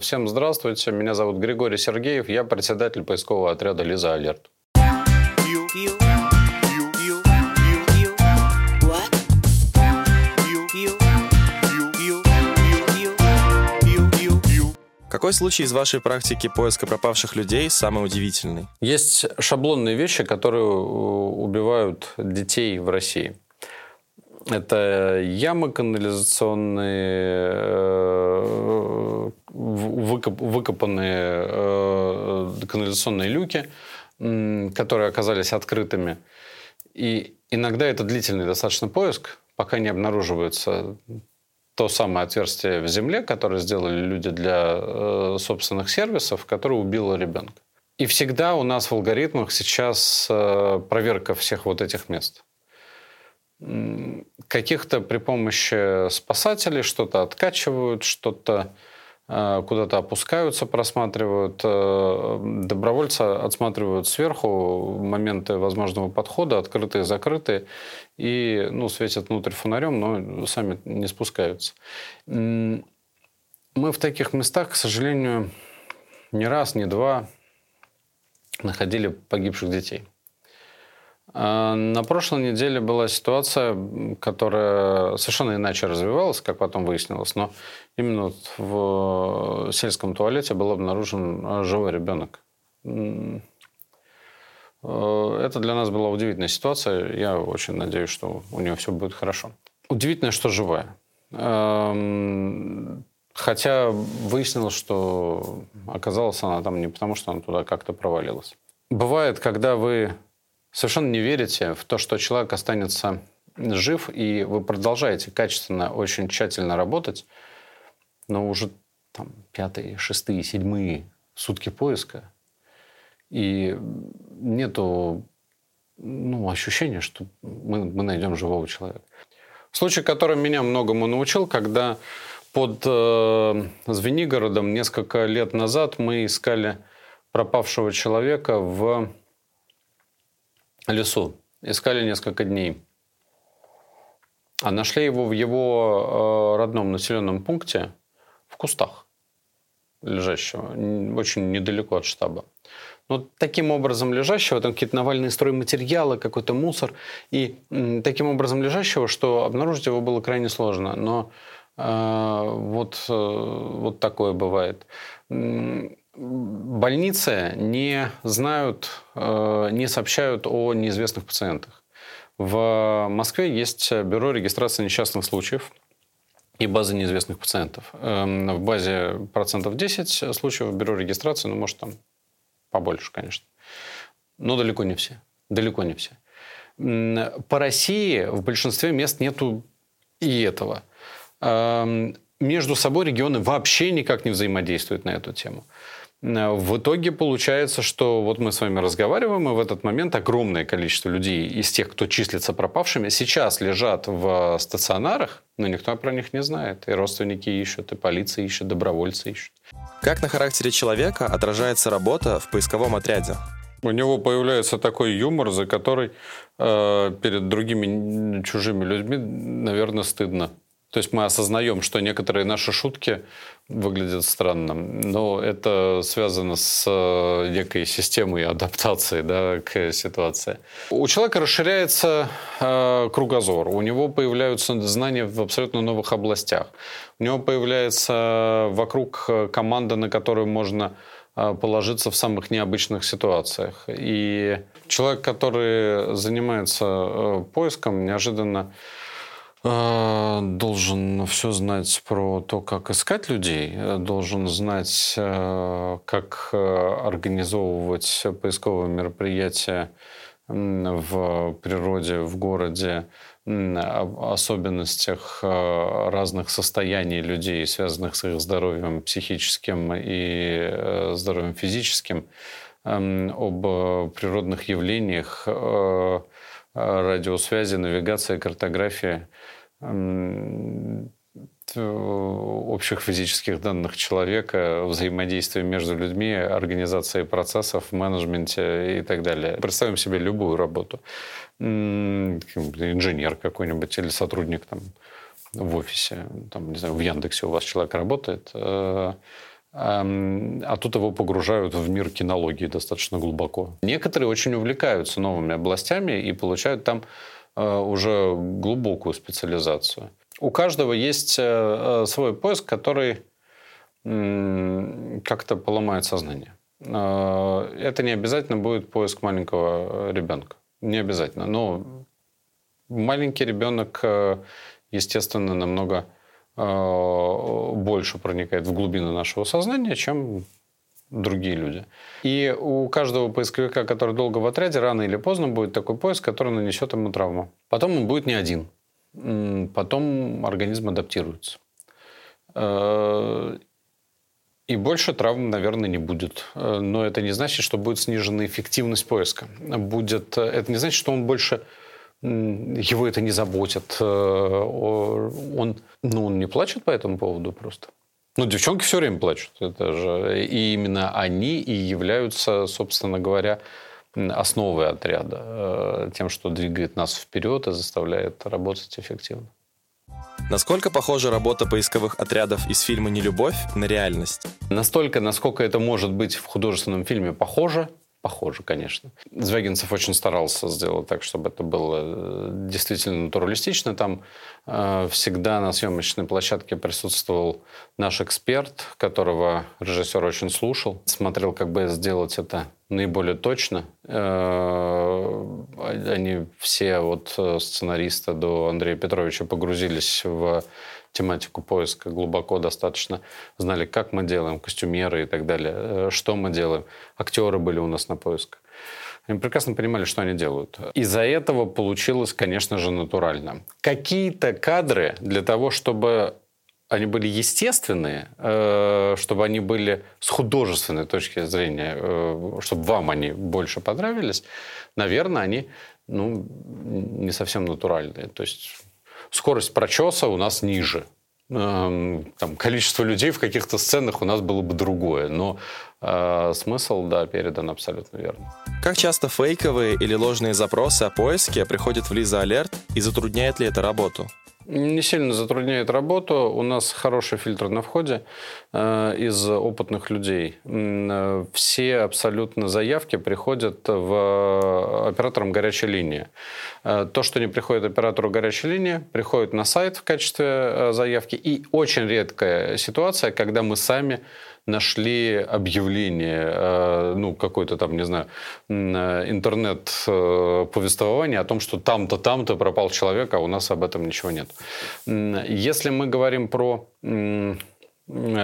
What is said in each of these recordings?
Всем здравствуйте, меня зовут Григорий Сергеев, я председатель поискового отряда «Лиза Алерт». Какой случай из вашей практики поиска пропавших людей самый удивительный? Есть шаблонные вещи, которые убивают детей в России. Это ямы канализационные, э, выкопанные э, канализационные люки, которые оказались открытыми. И иногда это длительный достаточно поиск, пока не обнаруживается то самое отверстие в земле, которое сделали люди для э, собственных сервисов, которое убило ребенка. И всегда у нас в алгоритмах сейчас проверка всех вот этих мест. Каких-то при помощи спасателей что-то откачивают, что-то э, куда-то опускаются, просматривают. Э, добровольцы отсматривают сверху моменты возможного подхода, открытые, закрытые, и ну, светят внутрь фонарем, но сами не спускаются. Мы в таких местах, к сожалению, не раз, не два находили погибших детей. А, на прошлой неделе была ситуация, которая совершенно иначе развивалась, как потом выяснилось, но именно в сельском туалете был обнаружен живой ребенок. Э, это для нас была удивительная ситуация. Я очень надеюсь, что у нее все будет хорошо. Удивительно, что живая. Эм, хотя выяснилось, что оказалась она там не потому, что она туда как-то провалилась. Бывает, когда вы совершенно не верите в то, что человек останется жив, и вы продолжаете качественно, очень тщательно работать, но уже там пятые, шестые, седьмые сутки поиска, и нету ну, ощущения, что мы, мы найдем живого человека. Случай, который меня многому научил, когда под э, Звенигородом несколько лет назад мы искали пропавшего человека в лесу. Искали несколько дней. А нашли его в его э, родном населенном пункте в кустах лежащего, очень недалеко от штаба. Но таким образом лежащего, там какие-то навальные стройматериалы, какой-то мусор, и таким образом лежащего, что обнаружить его было крайне сложно. Но э, вот, э, вот такое бывает больницы не знают, э, не сообщают о неизвестных пациентах. В Москве есть бюро регистрации несчастных случаев и база неизвестных пациентов. Эм, в базе процентов 10 случаев бюро регистрации, ну, может, там побольше, конечно. Но далеко не все. Далеко не все. По России в большинстве мест нету и этого. Эм, между собой регионы вообще никак не взаимодействуют на эту тему. Э, в итоге получается, что вот мы с вами разговариваем, и в этот момент огромное количество людей из тех, кто числится пропавшими, сейчас лежат в стационарах, но никто про них не знает. И родственники ищут, и полиция ищет, добровольцы ищут. Как на характере человека отражается работа в поисковом отряде? У него появляется такой юмор, за который э, перед другими чужими людьми, наверное, стыдно. То есть мы осознаем, что некоторые наши шутки выглядят странно, но это связано с э, некой системой адаптации да, к ситуации. У человека расширяется э, кругозор, у него появляются знания в абсолютно новых областях, у него появляется вокруг э, команда, на которую можно э, положиться в самых необычных ситуациях. И человек, который занимается поиском, неожиданно должен все знать про то, как искать людей, э, должен знать, э, как организовывать поисковые мероприятия в природе, в городе, особенностях разных состояний людей, связанных с их здоровьем психическим и здоровьем физическим, об природных явлениях, радиосвязи, навигации, картографии – общих физических данных человека, взаимодействия между людьми, организации процессов, менеджменте и так далее. Представим себе любую работу. Инженер какой-нибудь или сотрудник там, в офисе, там, не знаю, в Яндексе у вас человек работает, э, а тут его погружают в мир кинологии достаточно глубоко. Некоторые очень увлекаются новыми областями и получают там э, уже глубокую специализацию. У каждого есть э, свой поиск, который как-то поломает сознание. Это не обязательно будет поиск маленького ребенка. Не обязательно. Но маленький ребенок, естественно, намного Э, больше проникает в глубину нашего сознания, чем другие люди. И у каждого поисковика, который долго в отряде, рано или поздно будет такой поиск, который нанесет ему травму. Потом он будет не один. Потом организм адаптируется. Э, и больше травм, наверное, не будет. Э, но это не значит, что будет снижена эффективность поиска. Будет, это не значит, что он больше его это не заботит. Э, он, ну, он не плачет по этому поводу просто. Ну, девчонки все время плачут. Это же, и именно они и являются, собственно говоря, основой отряда. Э, тем, что двигает нас вперед и заставляет работать эффективно. Насколько похожа работа поисковых отрядов из фильма «Нелюбовь» на реальность? Настолько, насколько это может быть в художественном фильме похоже, похоже, конечно. Звягинцев очень старался сделать так, чтобы это было э, действительно натуралистично. Там э, всегда на съемочной площадке присутствовал наш эксперт, которого режиссер очень слушал, смотрел, как бы сделать это наиболее точно. Э, они все от э, сценариста до Андрея Петровича погрузились в тематику поиска глубоко достаточно, знали, как мы делаем, костюмеры и так далее, э, что мы делаем. Актеры были у нас на поисках. Они прекрасно понимали, что они делают. Из-за этого получилось, конечно же, натурально. Какие-то кадры для того, чтобы они были естественные, э, чтобы они были с художественной точки зрения, э, чтобы вам они больше понравились, наверное, они ну, не совсем натуральные. То есть скорость прочеса у нас ниже. Эм, там, количество людей в каких-то сценах у нас было бы другое, но э, смысл, да, передан абсолютно верно. Как часто фейковые или ложные запросы о поиске приходят в Лиза Алерт и затрудняет ли это работу? Не сильно затрудняет работу. У нас хороший фильтр на входе э, из опытных людей. Э, все абсолютно заявки приходят в э, операторам горячей линии. Э, то, что не приходит оператору горячей линии, приходит на сайт в качестве заявки. И очень редкая ситуация, когда мы сами нашли объявление, э, ну, какой-то там, не знаю, э, интернет-повествование э, о том, что там-то, там-то пропал человек, а у нас об этом ничего нет. Если мы говорим про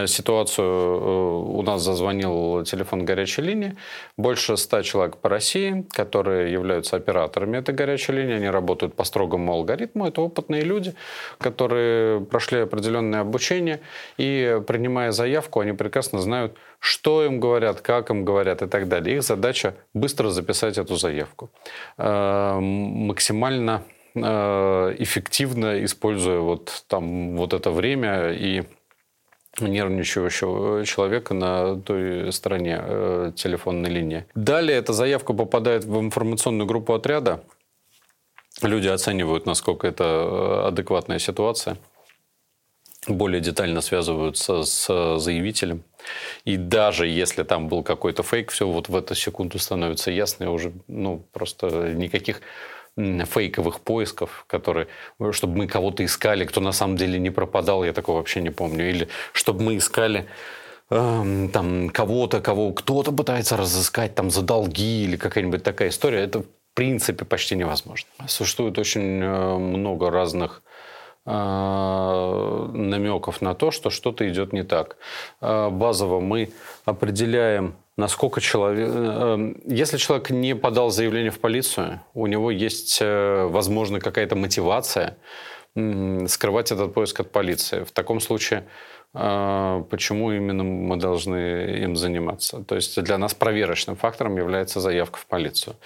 ситуацию. Э, у нас зазвонил телефон горячей линии. Больше ста человек по России, которые являются операторами этой горячей линии. Они работают по строгому алгоритму. Это опытные люди, которые прошли определенное обучение. И принимая заявку, они прекрасно знают, что им говорят, как им говорят и так далее. Их задача быстро записать эту заявку. Э, максимально эффективно используя вот там вот это время и нервничающего человека на той стороне э, телефонной линии. Далее эта заявка попадает в информационную группу отряда. Люди оценивают, насколько это э, адекватная ситуация. Более детально связываются с заявителем. И даже если там был какой-то фейк, все вот в эту секунду становится ясно, и уже ну, просто никаких фейковых поисков, которые, чтобы мы кого-то искали, кто на самом деле не пропадал, я такого вообще не помню. Или чтобы мы искали э, там кого-то, кого кто-то пытается разыскать там за долги или какая-нибудь такая история. Это в принципе почти невозможно. Существует очень э, много разных э, намеков на то, что что-то идет не так. Э, базово мы определяем насколько человек... Э, эм, если человек не подал заявление в полицию, у него есть, э, возможно, какая-то мотивация скрывать этот поиск от полиции. В таком случае а, почему именно мы должны им заниматься. То есть для нас проверочным фактором является заявка в полицию.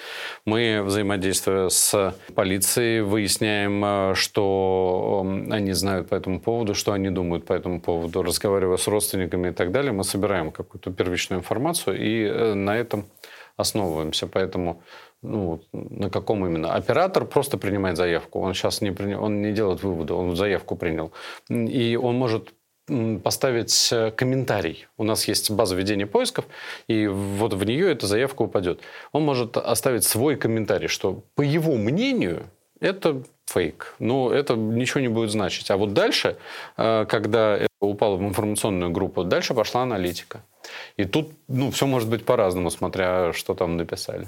Мы, взаимодействуя с полицией, выясняем, а, что они знают по этому поводу, что они думают по этому поводу, разговаривая с родственниками и так далее, мы собираем какую-то первичную информацию и э, на этом основываемся. Поэтому ну, на каком именно? Оператор просто принимает заявку. Он сейчас не, при... он не делает вывода, он заявку принял. И он может поставить э, комментарий. У нас есть база ведения поисков, и вот в нее эта заявка упадет. Он может оставить свой комментарий, что по его мнению это фейк. Но это ничего не будет значить. А вот дальше, э, когда это упало в информационную группу, дальше пошла аналитика. И тут ну, все может быть по-разному, смотря что там написали.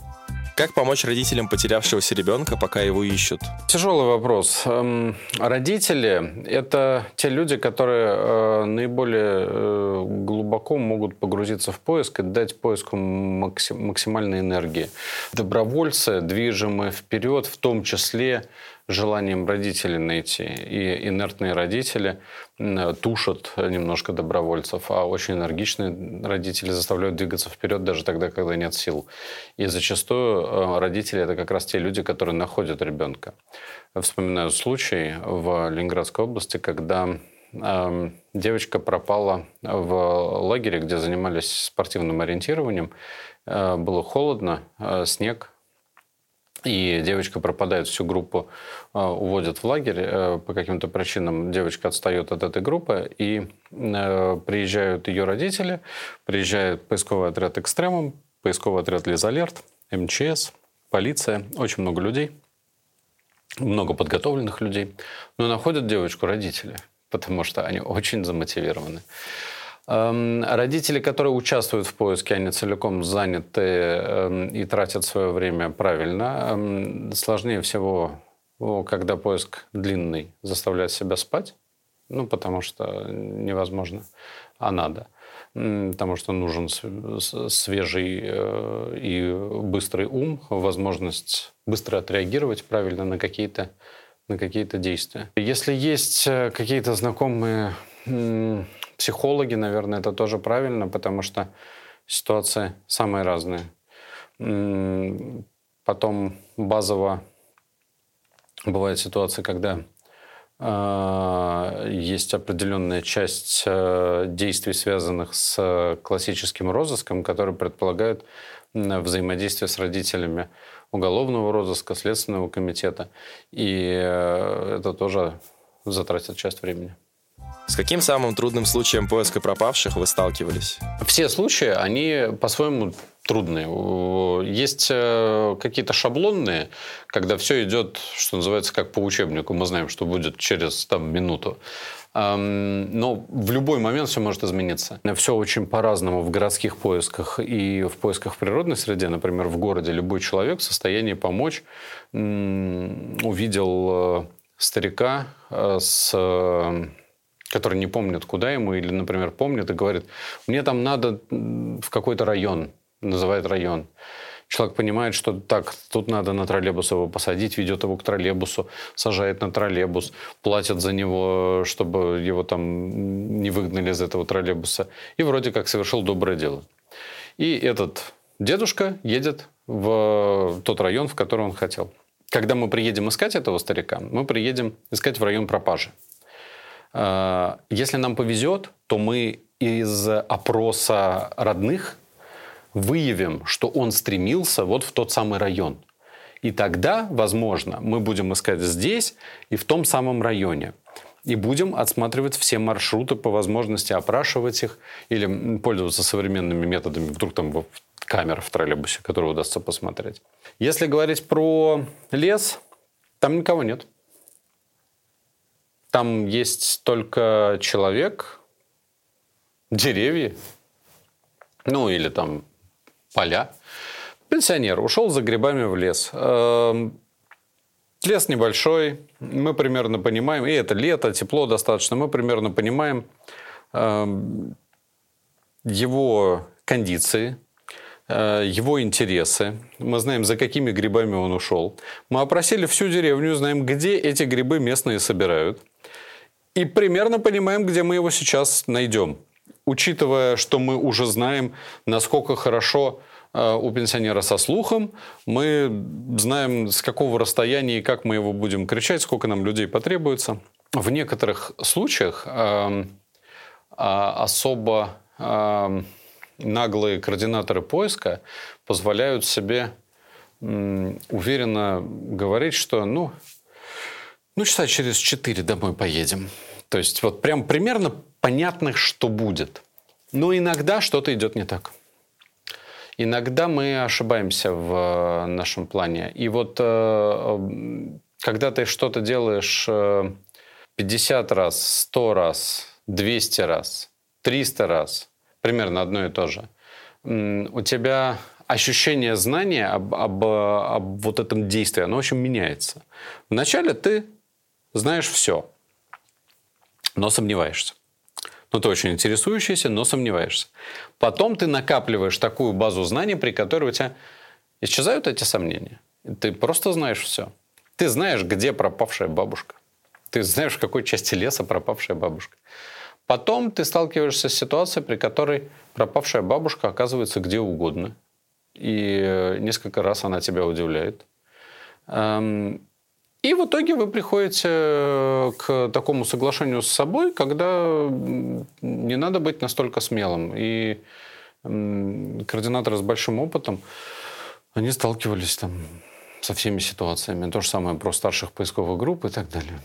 Как помочь родителям потерявшегося ребенка, пока его ищут? Тяжелый вопрос. Эм, родители – это те люди, которые э, наиболее э, глубоко могут погрузиться в поиск и дать поиску максимальной энергии. Добровольцы, движимые вперед, в том числе желанием родителей найти. И инертные родители тушат немножко добровольцев, а очень энергичные родители заставляют двигаться вперед даже тогда, когда нет сил. И зачастую э, родители – это как раз те люди, которые находят ребенка. Вспоминаю случай в Ленинградской области, когда эм, девочка пропала в лагере, где занимались спортивным ориентированием. Э, было холодно, э, снег, и девочка пропадает, всю группу э, уводят в лагерь. Э, по каким-то причинам девочка отстает от этой группы, и э, приезжают ее родители, приезжает поисковый отряд «Экстремум», поисковый отряд «Лизалерт», МЧС, полиция, очень много людей, много подготовленных людей. Но находят девочку родители, потому что они очень замотивированы. Эм, родители, которые участвуют в поиске, они целиком заняты эм, и тратят свое время правильно. Эм, сложнее всего, когда поиск длинный, заставлять себя спать, ну, потому что невозможно, а надо. Потому что нужен свежий э, и быстрый ум, возможность быстро отреагировать правильно на какие-то на какие-то действия. Если есть э, какие-то знакомые психологи, наверное, это тоже правильно, потому что ситуации самые разные. Потом базово бывает ситуация, когда э, есть определенная часть э, действий, связанных с классическим розыском, которые предполагают взаимодействие с родителями уголовного розыска, следственного комитета. И э, это тоже затратит часть времени. С каким самым трудным случаем поиска пропавших вы сталкивались? Все случаи, они по-своему трудные. Есть э, какие-то шаблонные, когда все идет, что называется, как по учебнику. Мы знаем, что будет через там, минуту. Но в любой момент все может измениться. Все очень по-разному в городских поисках и в поисках в природной среде. Например, в городе любой человек в состоянии помочь. Увидел э, старика э, с который не помнит, куда ему, или, например, помнит и говорит, мне там надо в какой-то район, называет район. Человек понимает, что так, тут надо на троллейбус его посадить, ведет его к троллейбусу, сажает на троллейбус, платят за него, чтобы его там не выгнали из этого троллейбуса. И вроде как совершил доброе дело. И этот дедушка едет в тот район, в который он хотел. Когда мы приедем искать этого старика, мы приедем искать в район пропажи. Э, если нам повезет, то мы из опроса родных выявим, что он стремился вот в тот самый район. И тогда, возможно, мы будем искать здесь и в том самом районе. И будем отсматривать все маршруты по возможности, опрашивать их или пользоваться современными методами, вдруг там камер в троллейбусе, которые удастся посмотреть. Если говорить про лес, там никого нет. Там есть только человек, деревья, ну или там поля. Пенсионер ушел за грибами в лес. Эм, лес небольшой, мы примерно понимаем, и это лето, тепло достаточно, мы примерно понимаем эм, его кондиции, э, его интересы. Мы знаем, за какими грибами он ушел. Мы опросили всю деревню, знаем, где эти грибы местные собирают – и примерно понимаем, где мы его сейчас найдем. Учитывая, что мы уже знаем, насколько хорошо э, у пенсионера со слухом, мы знаем, с какого расстояния и как мы его будем кричать, сколько нам людей потребуется. В некоторых случаях э, особо э, наглые координаторы поиска позволяют себе э, уверенно говорить, что ну, ну, часа через четыре домой поедем. То есть вот прям примерно понятно, что будет. Но иногда что-то идет не так. Иногда мы ошибаемся в нашем плане. И вот когда ты что-то делаешь 50 раз, 100 раз, 200 раз, 300 раз, примерно одно и то же, у тебя ощущение знания об, об, об вот этом действии, оно очень меняется. Вначале ты знаешь все, но сомневаешься. Ну, ты очень интересующийся, но сомневаешься. Потом ты накапливаешь такую базу знаний, при которой у тебя исчезают эти сомнения. Ты просто знаешь все. Ты знаешь, где пропавшая бабушка. Ты знаешь, в какой части леса пропавшая бабушка. Потом ты сталкиваешься с ситуацией, при которой пропавшая бабушка оказывается где угодно. И несколько раз она тебя удивляет. Эм, и в итоге вы приходите к такому соглашению с собой, когда не надо быть настолько смелым. И координаторы с большим опытом, они сталкивались там со всеми ситуациями. То же самое про старших поисковых групп и так далее.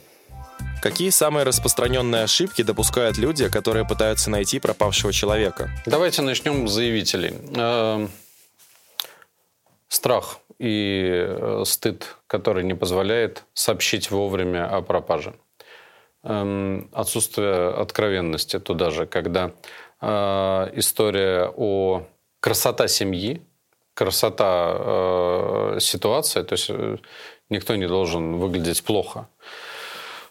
Какие самые распространенные ошибки допускают люди, которые пытаются найти пропавшего человека? Давайте начнем с заявителей. Эм, страх и э, стыд, который не позволяет сообщить вовремя о пропаже. Эм, отсутствие откровенности туда же, когда э, история о красота семьи, красота э, ситуации, то есть никто не должен выглядеть плохо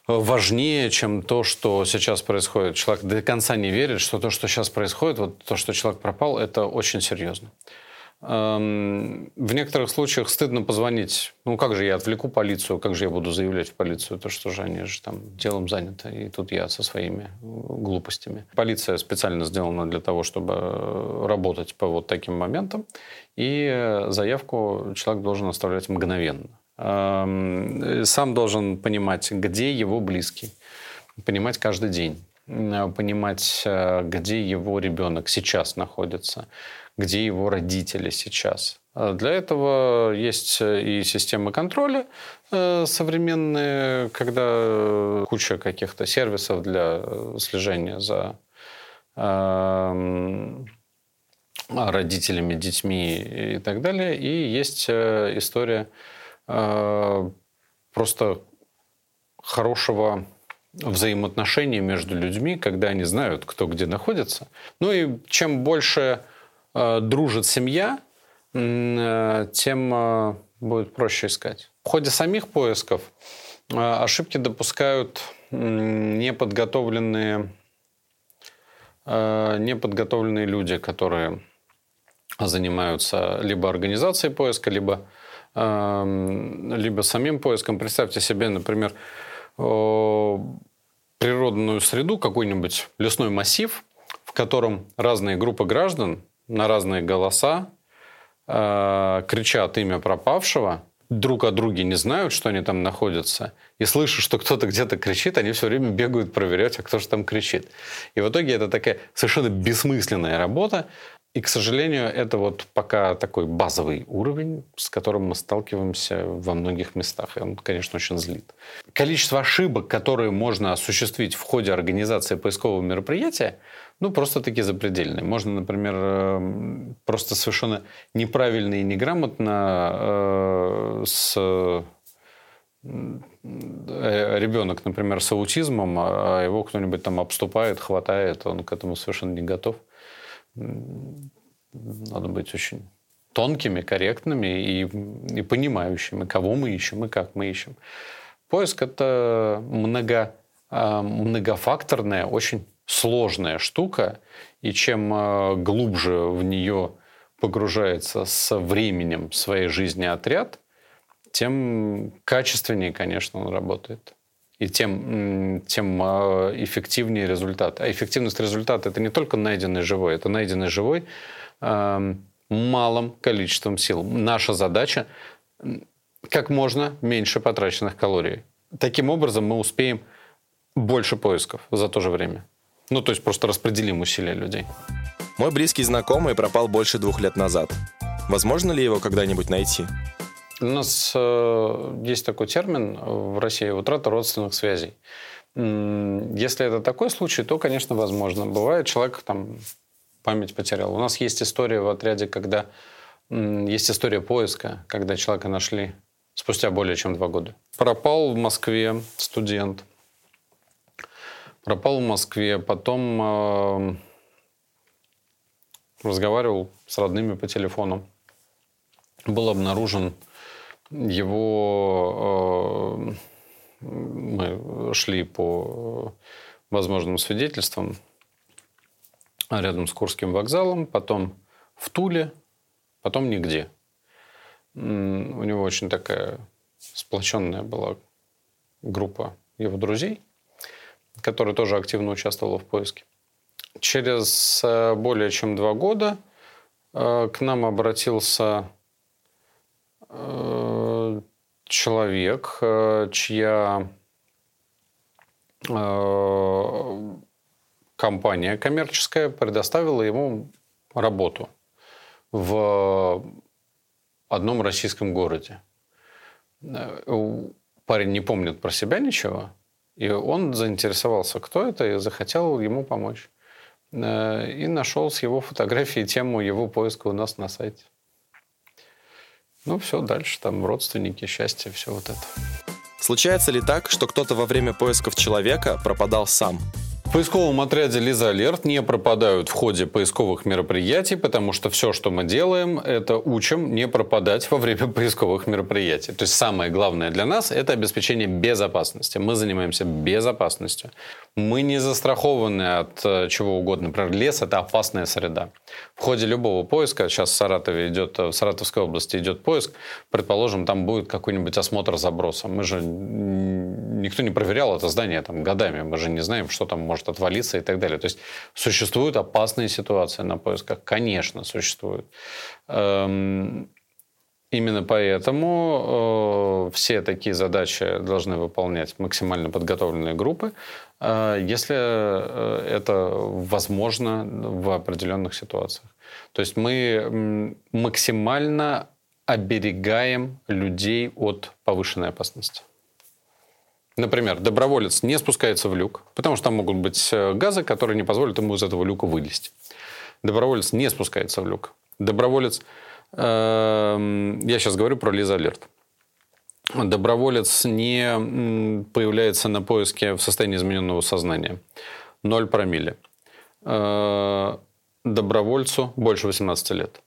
важнее, чем то, что сейчас происходит. Человек до конца не верит, что то, что сейчас происходит, вот то, что человек пропал, это очень серьезно. Эм, в некоторых случаях стыдно позвонить. Ну, как же я отвлеку полицию, как же я буду заявлять в полицию, то что же они же там делом заняты, и тут я со своими глупостями. Полиция специально сделана для того, чтобы работать по вот таким моментам, и заявку человек должен оставлять мгновенно. Эм, сам должен понимать, где его близкий, понимать каждый день, э, понимать, э, где его ребенок сейчас находится, где его родители сейчас. Э, для этого есть и системы контроля современные, когда куча каких-то сервисов для слежения за эм, родителями, детьми и так далее. И есть история Э, просто хорошего взаимоотношения между людьми, когда они знают, кто где находится. Ну и чем больше э, дружит семья, э, тем э, будет проще искать. В ходе самих поисков э, ошибки допускают э, неподготовленные, э, неподготовленные люди, которые занимаются либо организацией поиска, либо либо самим поиском. Представьте себе, например, природную среду, какой-нибудь лесной массив, в котором разные группы граждан на разные голоса э, кричат имя пропавшего, друг о друге не знают, что они там находятся, и слышат, что кто-то где-то кричит, они все время бегают проверять, а кто же там кричит. И в итоге это такая совершенно бессмысленная работа, и, к сожалению, это вот пока такой базовый уровень, с которым мы сталкиваемся во многих местах. И он, конечно, очень злит. Количество ошибок, которые можно осуществить в ходе организации поискового мероприятия, ну, просто-таки запредельные. Можно, например, э, просто совершенно неправильно и неграмотно э, с э, ребенок, например, с аутизмом, а его кто-нибудь там обступает, хватает, он к этому совершенно не готов надо быть очень тонкими, корректными и, и понимающими, кого мы ищем и как мы ищем. Поиск – это много, а, многофакторная, очень сложная штука, и чем а, глубже в нее погружается со временем своей жизни отряд, тем качественнее, конечно, он работает и тем, тем а, эффективнее результат. А эффективность результата – это не только найденный живой, это найденный живой э, малым количеством сил. Наша задача – как можно меньше потраченных калорий. Таким образом мы успеем больше поисков за то же время. Ну, то есть просто распределим усилия людей. Мой близкий знакомый пропал больше двух лет назад. Возможно ли его когда-нибудь найти? У нас э, есть такой термин в России – утрата родственных связей. Если это такой случай, то, конечно, возможно. Бывает, человек там память потерял. У нас есть история в отряде, когда есть история поиска, когда человека нашли спустя более чем два года. Пропал в Москве студент. Пропал в Москве, потом э, разговаривал с родными по телефону. Был обнаружен его... Э, мы шли по возможным свидетельствам рядом с Курским вокзалом, потом в Туле, потом нигде. У него очень такая сплоченная была группа его друзей, которая тоже активно участвовала в поиске. Через э, более чем два года э, к нам обратился э, человек, чья компания коммерческая предоставила ему работу в одном российском городе. Парень не помнит про себя ничего, и он заинтересовался, кто это, и захотел ему помочь. Э, и нашел с его фотографией тему его поиска у нас на сайте. Ну, все, дальше там родственники, счастье, все вот это. Случается ли так, что кто-то во время поисков человека пропадал сам? В поисковом отряде «Лиза Алерт» не пропадают в ходе поисковых мероприятий, потому что все, что мы делаем, это учим не пропадать во время поисковых мероприятий. То есть самое главное для нас – это обеспечение безопасности. Мы занимаемся безопасностью. Мы не застрахованы от э, чего угодно. Например, лес – это опасная среда. В ходе любого поиска, сейчас в Саратове идет, в Саратовской области идет поиск, предположим, там будет какой-нибудь осмотр заброса. Мы же, никто не проверял это здание там годами, мы же не знаем, что там может отвалиться и так далее. То есть существуют опасные ситуации на поисках? Конечно, существуют. Эм, именно поэтому э, все такие задачи должны выполнять максимально подготовленные группы, э, если э, это возможно в определенных ситуациях. То есть мы максимально оберегаем людей от повышенной опасности. Например, доброволец не спускается в люк, потому что там могут быть э, газы, которые не позволят ему из этого люка вылезти. Доброволец не спускается в люк. Доброволец... Э, я сейчас говорю про Лиза Алерт. Доброволец не появляется на поиске в состоянии измененного сознания. Ноль промилле. Э, добровольцу больше 18 лет.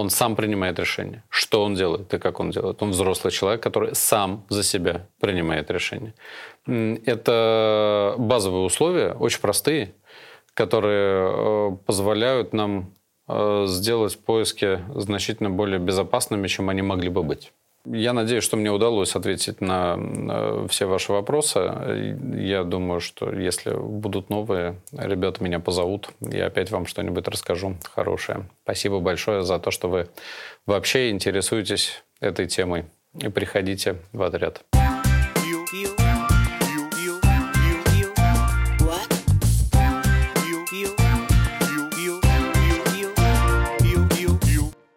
Он сам принимает решение, что он делает и как он делает. Он взрослый человек, который сам за себя принимает решение. Это базовые условия, очень простые, которые э, позволяют нам э, сделать поиски значительно более безопасными, чем они могли бы быть. Я надеюсь, что мне удалось ответить на все ваши вопросы. Я думаю, что если будут новые, ребята меня позовут, я опять вам что-нибудь расскажу хорошее. Спасибо большое за то, что вы вообще интересуетесь этой темой. И приходите в отряд. You, you.